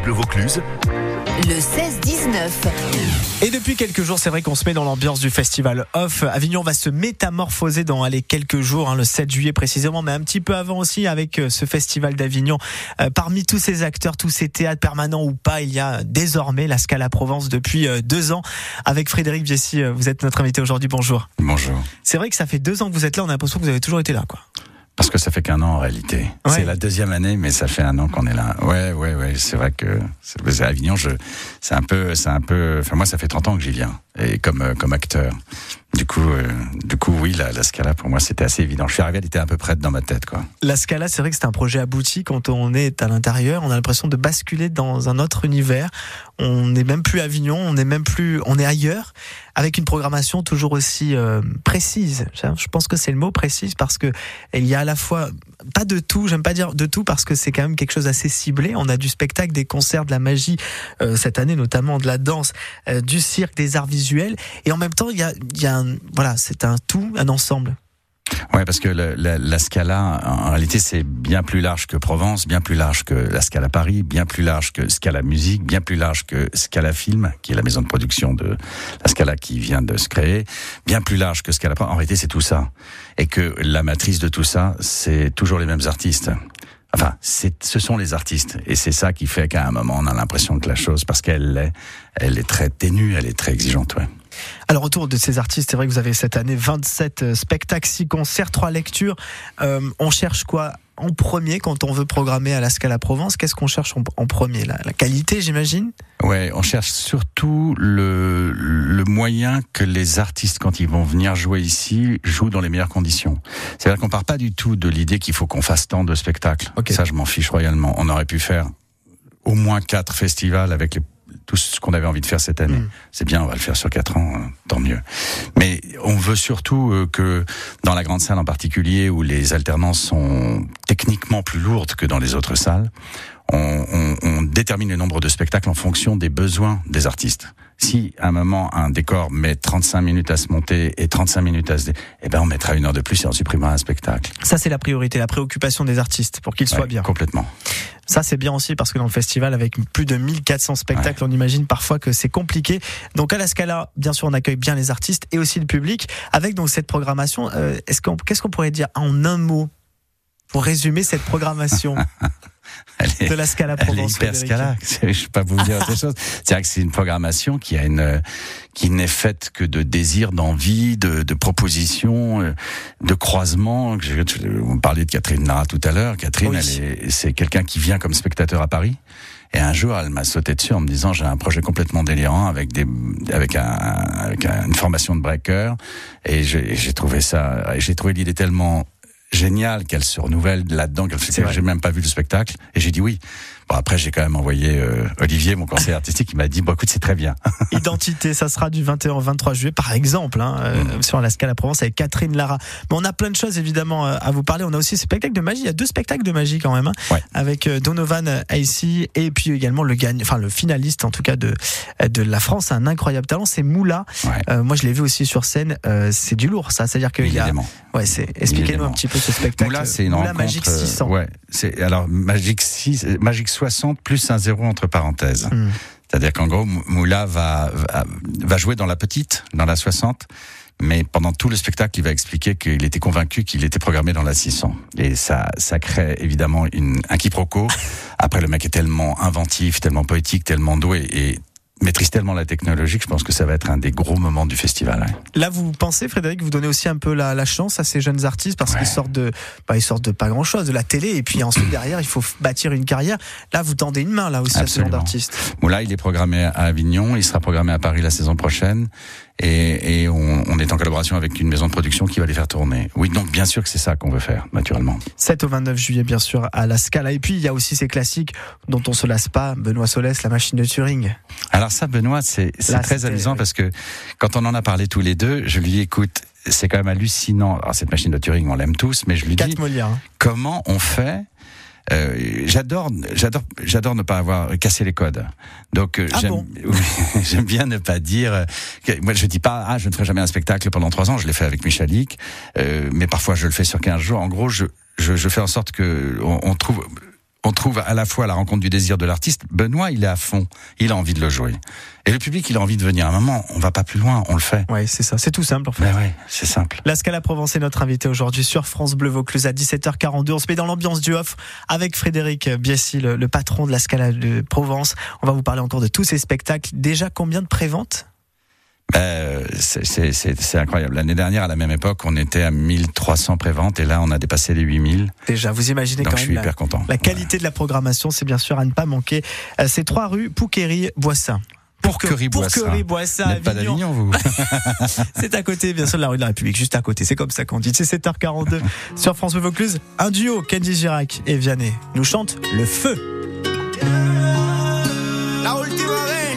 France Bleu Vaucluse. Le 16-19. Et depuis quelques jours, c'est vrai qu'on se met dans l'ambiance du festival Off. Avignon va se métamorphoser dans les quelques jours, hein, le 7 juillet précisément, mais un petit peu avant aussi avec euh, ce festival d'Avignon. Euh, parmi tous ces acteurs, tous ces théâtres permanents ou pas, il y a désormais la Scala Provence depuis euh, deux ans. Avec Frédéric Viessy, vous êtes notre invité aujourd'hui. Bonjour. Bonjour. C'est vrai que ça fait deux ans que vous êtes là. On a l'impression que vous avez toujours été là, quoi. Parce que ça fait qu'un an en réalité. Ouais. C'est la deuxième année, mais ça fait un an qu'on est là. Ouais, ouais, ouais. C'est vrai que c'est Avignon. Je, c'est un peu, c'est un peu. Enfin, moi, ça fait 30 ans que j'y viens et comme euh, comme acteur. Du coup, euh, du coup, oui, la, la Scala pour moi, c'était assez évident. Je suis arrivé, elle était un peu prête dans ma tête, quoi. La Scala, c'est vrai que c'est un projet abouti. Quand on est à l'intérieur, on a l'impression de basculer dans un autre univers. On n'est même plus à Avignon, on n'est même plus, on est ailleurs, avec une programmation toujours aussi euh, précise. Je pense que c'est le mot précise parce que il y a à la fois pas de tout, j'aime pas dire de tout parce que c'est quand même quelque chose assez ciblé. On a du spectacle, des concerts, de la magie euh, cette année, notamment de la danse, euh, du cirque, des arts visuels, et en même temps, il y a, il y a un, voilà, c'est un tout, un ensemble. Ouais, parce que le- la, la Scala, en réalité, c'est bien plus large que Provence, bien plus large que la Scala Paris, bien plus large que Scala Musique, bien plus large que Scala Film, qui est la maison de production de la Scala qui vient de se créer, bien plus large que Scala. En réalité, c'est tout ça. Et que la matrice de tout ça, c'est toujours les mêmes artistes. Enfin, ce sont les artistes. Et c'est ça qui fait qu'à un moment, on a l'impression que la chose, parce qu'elle l'est, elle est très ténue, elle est très exigeante, ouais. Alors autour de ces artistes, c'est vrai que vous avez cette année 27 euh, spectacles, 6 concerts, 3 lectures. Euh, on cherche quoi en premier quand on veut programmer à la Scala Provence? Qu'est-ce qu'on cherche en, premier la, la qualité, j'imagine? Ouais, on cherche surtout le, le moyen que les artistes, quand ils vont venir jouer ici, jouent dans les meilleures conditions. C'est-à-dire qu'on part pas du tout de l'idée qu'il faut qu'on fasse tant de spectacles. Ça, je m'en fiche royalement. On aurait pu faire au moins quatre festivals avec les- tout ce qu'on avait envie de faire cette année. Mm. C'est bien, on va le faire sur quatre ans, hein, tant mieux. Mais on veut surtout euh, que dans la grande salle en particulier, où les alternances sont techniquement plus lourdes que dans les autres salles, on, on- on détermine le nombre de spectacles en fonction des besoins des artistes. Si à un moment un décor met 35 minutes à se monter et 35 minutes à se, dé... eh ben on mettra une heure de plus et on supprimera un spectacle. Ça, c'est la priorité, la préoccupation des artistes pour qu'ils soient Ouais, bien. Complètement. Ça, c'est bien aussi parce que dans le festival, avec plus de 1400 spectacles, on imagine parfois que c'est compliqué. Donc à la Scala, bien sûr, on accueille bien les artistes et aussi le public. Avec donc cette programmation, euh, est-ce qu'on, qu'est-ce qu'on pourrait dire en un mot pour résumer cette programmation? est- de la Scala Elle est Provence hyper scala. Je peux pas vous dire autre chose. C'est vrai que c'est une programmation qui a une, qui n'est faite que de désirs, d'envie, de, de propositions, euh, de croisements. Me parliez de Catherine Nara tout à l'heure. Catherine, Oui. elle est, c'est quelqu'un qui vient comme spectateur à Paris. Et un jour, elle m'a sauté dessus en me disant j'ai un projet complètement délirant avec des avec un avec un- une formation de breaker et j'ai trouvé ça j'ai trouvé l'idée tellement géniale qu'elle se renouvelle là-dedans j'ai même pas vu le spectacle. Et j'ai dit oui. Bon après j'ai quand même envoyé euh, Olivier mon conseiller artistique qui m'a dit bon écoute c'est très bien. Identité, ça sera du 21 au 23 juillet, par exemple, hein, euh, Mm. sur la Scala Provence avec Catherine Lara. Mais on a plein de choses évidemment euh, à vous parler. On a aussi ce spectacle de magie. Il y a deux spectacles de magie quand même, hein, Ouais. avec euh, Donovan Aissy et puis également le gagne, enfin le finaliste en tout cas de de la France, un incroyable talent, c'est Moula. Ouais. Euh, moi, je l'ai vu aussi sur scène. euh, c'est du lourd, ça. C'est-à-dire qu'il y a, ouais, c'est. Expliquez-nous un petit peu ce spectacle. Moula, c'est une Moula rencontre. Euh, 600. ouais, c'est alors Magique 6, euh, Magique 60 plus un zéro entre parenthèses. Hmm. C'est-à-dire qu'en gros, Mou- Moula va, va va jouer dans la petite, dans la 60. Mais pendant tout le spectacle, il va expliquer qu'il était convaincu qu'il était programmé dans la 600. Et ça, ça crée évidemment une, un quiproquo. Après, le mec est tellement inventif, tellement poétique, tellement doué et maîtrise tellement la technologie que je pense que ça va être un des gros moments du festival. Là, vous pensez, Frédéric, vous donnez aussi un peu la, la chance à ces jeunes artistes parce Ouais. qu'ils sortent de, bah, ils sortent de pas grand chose, de la télé, et puis ensuite derrière, il faut bâtir une carrière. Là, vous tendez une main là aussi à ce genre d'artistes. Moula, il est programmé à Avignon, il sera programmé à Paris la saison prochaine, et, et on, on est en collaboration avec une maison de production qui va les faire tourner. Oui, donc bien sûr que c'est ça qu'on veut faire, naturellement. 7 au 29 juillet, bien sûr, à la Scala. Et puis, il y a aussi ces classiques dont on se lasse pas. Benoît Solès, la machine de Turing. Alors ça, Benoît, c'est très amusant parce que quand on en a parlé tous les deux, je lui dis, écoute, c'est quand même hallucinant. Alors cette machine de Turing, on l'aime tous, mais je lui dis, 4 Molières. hein. comment on fait euh, j'adore, j'adore, j'adore ne pas avoir cassé les codes. Donc euh, Ah j'aime, bon oui, j'aime bien ne pas dire. que- moi, je dis pas, ah, je ne ferai jamais un spectacle pendant trois ans. Je l'ai fait avec Michalik, euh, mais parfois je le fais sur 15 jours. En gros, je, je, je fais en sorte que on, on trouve on trouve à la fois la rencontre du désir de l'artiste. Benoît, il est à fond. Il a envie de le jouer. Et le public, il a envie de venir. À un moment, on va pas plus loin, on le fait. Ouais, c'est ça. C'est tout simple, en fait. Mais ouais, c'est simple. La Scala Provence est notre invité aujourd'hui sur France Bleu Vaucluse à 17h42. On se met dans l'ambiance du off avec Frédéric Biessi, le, le patron de la Scala de Provence. On va vous parler encore de tous ces spectacles. Déjà, combien de préventes? Euh, c'est- c'est c'est- c'est incroyable. L'année dernière, à la même époque, on était à 1300 préventes et là, on a dépassé les 8000. Déjà, vous imaginez Donc quand je même suis la, hyper content. la qualité de la programmation, c'est bien sûr à ne pas manquer. Euh, C'est trois rues Pouquerie-Boissin. Pourquerie-Boissin. Pourquerie-Boissin, Vous n'êtes pas Avignon. d'Avignon, vous C'est à côté, bien sûr, de la rue de la République, juste à côté. C'est comme ça qu'on dit. C'est 7h42 sur France Bleu Vaucluse. Un duo, Kenji Girac et Vianney, nous chantent Le Feu. La última vez,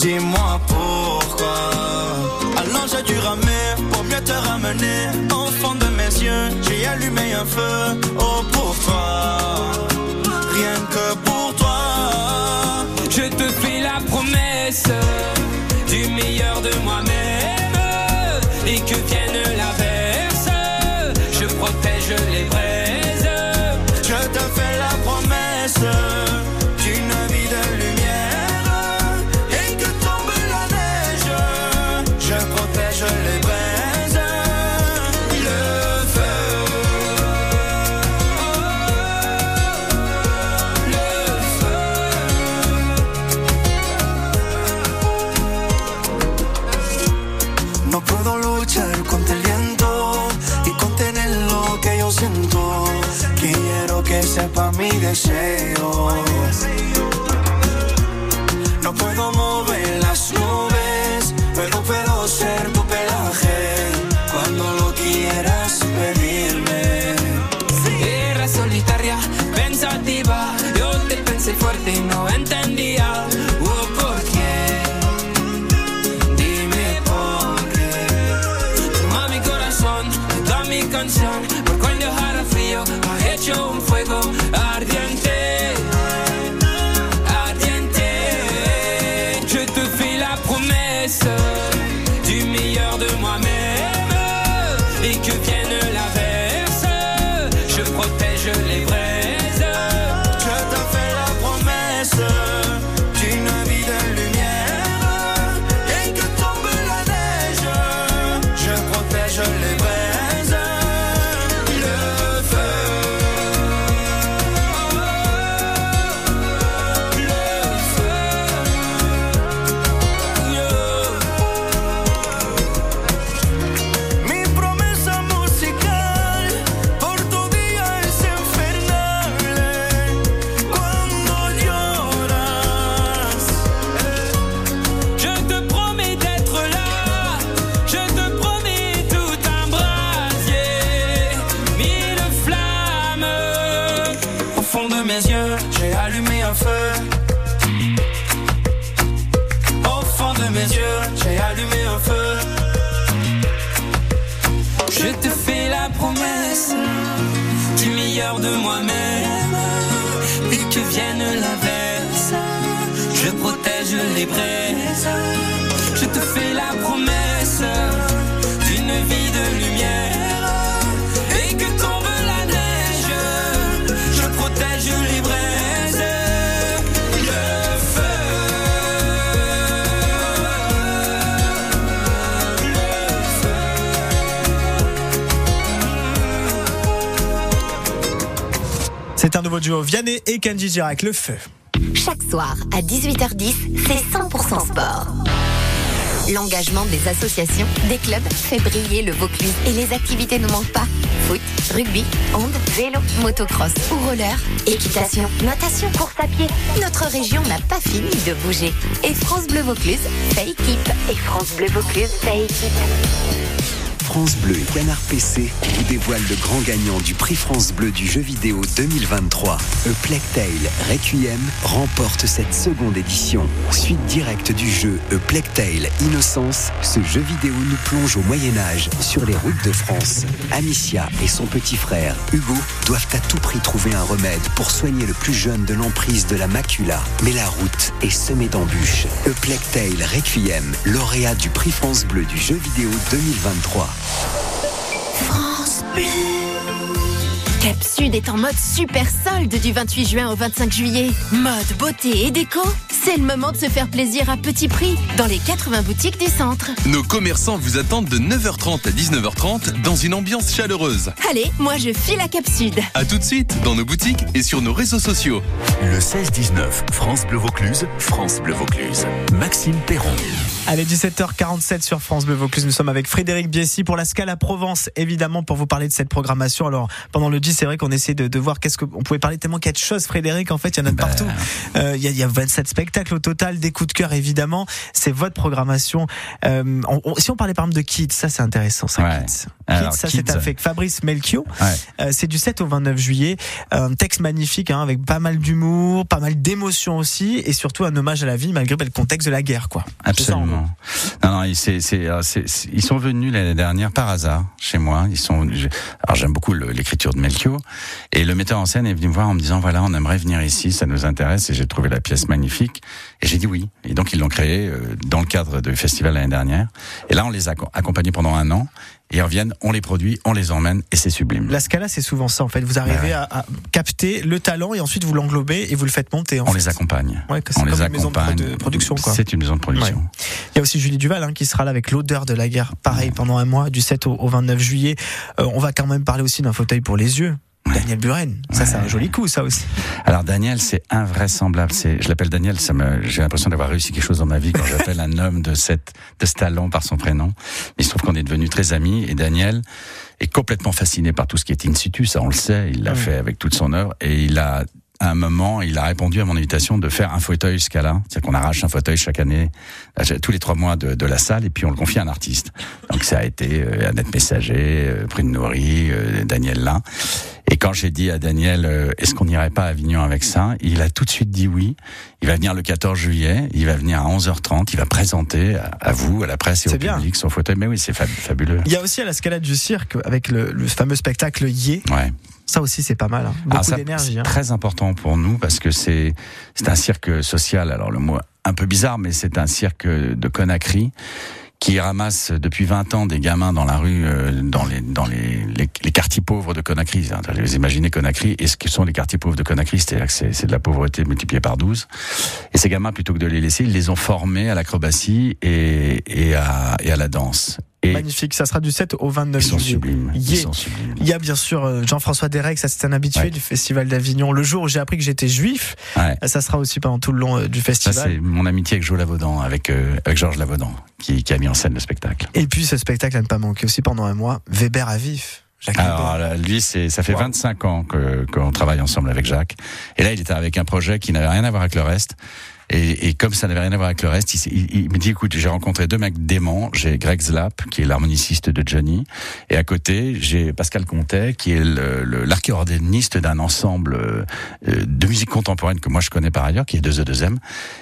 Dis-moi pourquoi. Alors j'ai dû ramer pour mieux te ramener. Au fond de mes yeux, j'ai allumé un feu. Oh pour toi, rien que pour toi. Je te fais la promesse du meilleur de moi-même et que deseo. No puedo mover moi-même que vienne l'averse. Je protège les braises. Je te fais la promesse d'une vie C'est un nouveau duo, Vianney et Kenji Girac, Le Feu. Chaque soir à 18h10, c'est 100% sport. L'engagement des associations, des clubs fait briller le Vaucluse et les activités ne manquent pas. Foot, rugby, hand, vélo, motocross ou roller, équitation, natation, course à pied. Notre région n'a pas fini de bouger. Et France Bleu Vaucluse fait équipe. Et France Bleu Vaucluse fait équipe. France Bleu et Canard PC vous dévoilent le grand gagnant du prix France Bleu du jeu vidéo 2023. A Plague Requiem remporte cette seconde édition. Suite directe du jeu A Plague Tale Innocence, ce jeu vidéo nous plonge au Moyen-Âge sur les routes de France. Amicia et son petit frère, Hugo, doivent à tout prix trouver un remède pour soigner le plus jeune de l'emprise de la macula. Mais la route est semée d'embûches. A Plague Requiem, lauréat du prix France Bleu du jeu vidéo 2023. France Bleu. Cap Sud est en mode super solde du 28 juin au 25 juillet. Mode, beauté et déco, c'est le moment de se faire plaisir à petit prix dans les 80 boutiques du centre. Nos commerçants vous attendent de 9h30 à 19h30 dans une ambiance chaleureuse. Allez, moi je file à Cap Sud. À tout de suite dans nos boutiques et sur nos réseaux sociaux. Le 16-19, France Bleu Vaucluse, France Bleu Vaucluse. Maxime Perron. Allez, 17h47 sur France Bleu Vaucluse. Nous sommes avec Frédéric Biessy pour la Scala Provence, évidemment, pour vous parler de cette programmation. Alors, pendant le 10, c'est vrai qu'on essaie de, de voir qu'est-ce qu'on pouvait parler tellement qu'il y a de choses, Frédéric. En fait, il y en a de Ben. partout. Euh, Il y, a, il y a 27 spectacles au total, des coups de cœur, évidemment. C'est votre programmation. Euh, on- on- si on parlait par exemple de Kids, ça c'est intéressant, ça, Ouais. Kids. Alors, Kids, ça c'est avec Fabrice Melchior. Ouais. Euh, c'est du 7 au 29 juillet. Un texte magnifique, hein, avec pas mal d'humour, pas mal d'émotion aussi, et surtout un hommage à la vie malgré le contexte de la guerre, quoi. C'est Non, non, c'est, c'est, euh, c'est- c'est- ils sont venus l'année dernière par hasard chez moi. Ils sont, alors j'aime beaucoup l'écriture de Melchior et le metteur en scène est venu me voir en me disant voilà, on aimerait venir ici, ça nous intéresse et j'ai trouvé la pièce magnifique et j'ai dit oui. Et donc ils l'ont créé euh, dans le cadre du festival l'année dernière. Et là, on les a acco- accompagnés pendant un an ils reviennent, on les produit, on les emmène et c'est sublime. La Scala, c'est souvent ça, en fait. Vous arrivez Bah ouais. à, à capter le talent et ensuite vous l'englobez et vous le faites monter. En on fait. les accompagne. Ouais, on les une maison de accompagne. produ- production, quoi. C'est une maison de production. Il y a aussi Julie Duval hein, qui sera là avec l'odeur de la guerre. Pareil, pendant un mois, du 7 au, au 29 juillet. Euh, on va quand même parler aussi d'un fauteuil pour les yeux. Daniel Buren. Ça, c'est un joli coup, ça aussi. Alors Daniel, c'est invraisemblable. C'est, je l'appelle Daniel. Ça me, j'ai l'impression d'avoir réussi quelque chose dans ma vie quand j'appelle un homme de cette, de ce talent par son prénom. Mais il se trouve qu'on est devenus très amis et Daniel est complètement fasciné par tout ce qui est in situ. Ça, on le sait. Il l'a Ouais. fait avec toute son œuvre et il a à un moment, il a répondu à mon invitation de faire un fauteuil Scala. C'est-à-dire qu'on arrache un fauteuil chaque année, euh, tous les trois mois de, de la salle, et puis on le confie à un artiste. Donc ça a été euh, Annette Messager, euh, Prune Nourri, euh, Daniel Lin. Et quand j'ai dit à Daniel, euh, est-ce qu'on n'irait pas à Avignon avec ça Il a tout de suite dit oui. Il va venir le 14 juillet, il va venir à 11h30, il va présenter à, à vous, à la presse et au bien. public son fauteuil. Mais oui, c'est fab- fabuleux. Il y a aussi à la du cirque, avec le, le fameux spectacle Yé. Ouais. Ça aussi, c'est pas mal. hein. Alors Beaucoup ça, d'énergie. C'est hein. très important pour nous parce que c'est c'est un cirque social. Alors le mot un peu bizarre, mais c'est un cirque de Conakry qui ramasse depuis 20 ans des gamins dans la rue, euh, dans les dans les, les, les quartiers pauvres de Conakry. Vous imaginez Conakry et ce que sont les quartiers pauvres de Conakry, c'est-à-dire que c'est c'est de la pauvreté multipliée par 12. Et ces gamins, plutôt que de les laisser, ils les ont formés à l'acrobatie et, et, à, et à la danse. Et Magnifique. Ça sera du 7 au 29 ils sont juillet. sublimes. Il y a bien sûr euh, Jean-François Derek, ça c'est un habitué Ouais. du Festival d'Avignon. Le jour où j'ai appris que j'étais juif, Ouais. ça sera aussi pendant tout le long euh, du Ça, festival. c'est mon amitié avec Jo Lavaudan, avec, euh, avec Georges Lavaudan, qui, qui a mis en scène le spectacle. Et puis ce spectacle à ne pas manquer aussi pendant un mois, Weber à vif. Jacques Alors Weber. lui, c'est, ça fait Wow. 25 ans que, qu'on travaille ensemble avec Jacques. Et là, il était avec un projet qui n'avait rien à voir avec le reste. Et, et comme ça n'avait rien à voir avec le reste, il, il- il me dit, écoute, j'ai rencontré deux mecs déments. J'ai Greg Zlap, qui est l'harmoniciste de Johnny. Et à côté, j'ai Pascal Comtet, qui est l'archiorganiste d'un ensemble euh, de musique contemporaine que moi je connais par ailleurs, qui est 2E2M.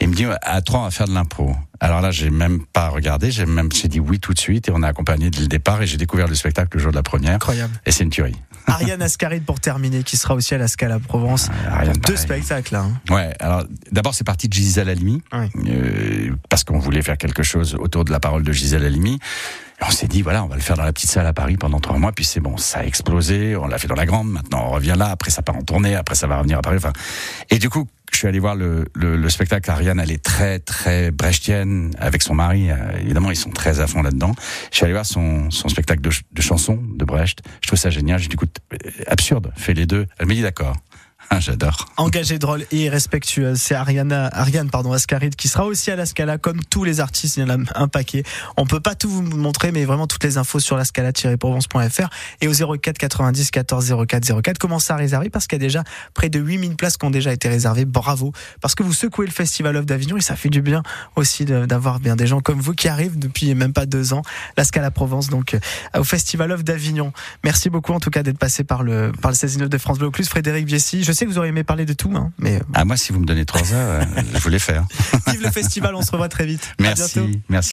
Et il me dit, à trois, on va faire de l'impro. Alors là, j'ai même pas regardé, j'ai même, j'ai dit oui tout de suite et on a accompagné dès le départ et j'ai découvert le spectacle le jour de la première. Incroyable. Et c'est une tuerie. Ariane Ascaride pour terminer, qui sera aussi à la Scala Provence. Ah, Deux pareil. spectacles là. hein. Ouais, alors d'abord c'est parti de Gisèle Halimi, euh, parce qu'on voulait faire quelque chose autour de la parole de Gisèle Halimi. Et on s'est dit voilà, on va le faire dans la petite salle à Paris pendant trois mois, puis c'est bon, ça a explosé, on l'a fait dans la grande, maintenant on revient là, après ça part en tournée, après ça va revenir à Paris. Enfin, et du coup, je suis allé voir le, le, le spectacle. Ariane, elle est très très brechtienne avec son mari. euh, évidemment, ils sont très à fond là-dedans. Je suis allé voir son, spectacle de, ch- de chansons de Brecht. Je trouve ça génial. J'ai dit écoute, euh, absurde, fais les deux. Elle me dit d'accord. Ah, j'adore. Engagée, drôle et respectueuse. C'est Ariane, Ariane pardon, Ascaride qui sera aussi à la Scala comme tous les artistes. Il y en a un paquet. On peut pas tout vous montrer, mais vraiment toutes les infos sur la scala-provence.fr et au 04 90 14 04 04. Commencez à réserver parce qu'il y a déjà près de 8000 places qui ont déjà été réservées. Bravo. Parce que vous secouez le Festival of d'Avignon et ça fait du bien aussi d'avoir bien des gens comme vous qui arrivent depuis même pas deux ans. La Scala Provence, donc, euh, au Festival of d'Avignon. Merci beaucoup en tout cas d'être passé par le, par le 16 de France Bleu. Frédéric Biessy. Je sais que vous auriez aimé parler de tout, hein, mais Ah, moi, si vous me donnez trois heures, euh, je voulais faire. vive le festival. On se revoit très vite. À Merci. bientôt. Merci.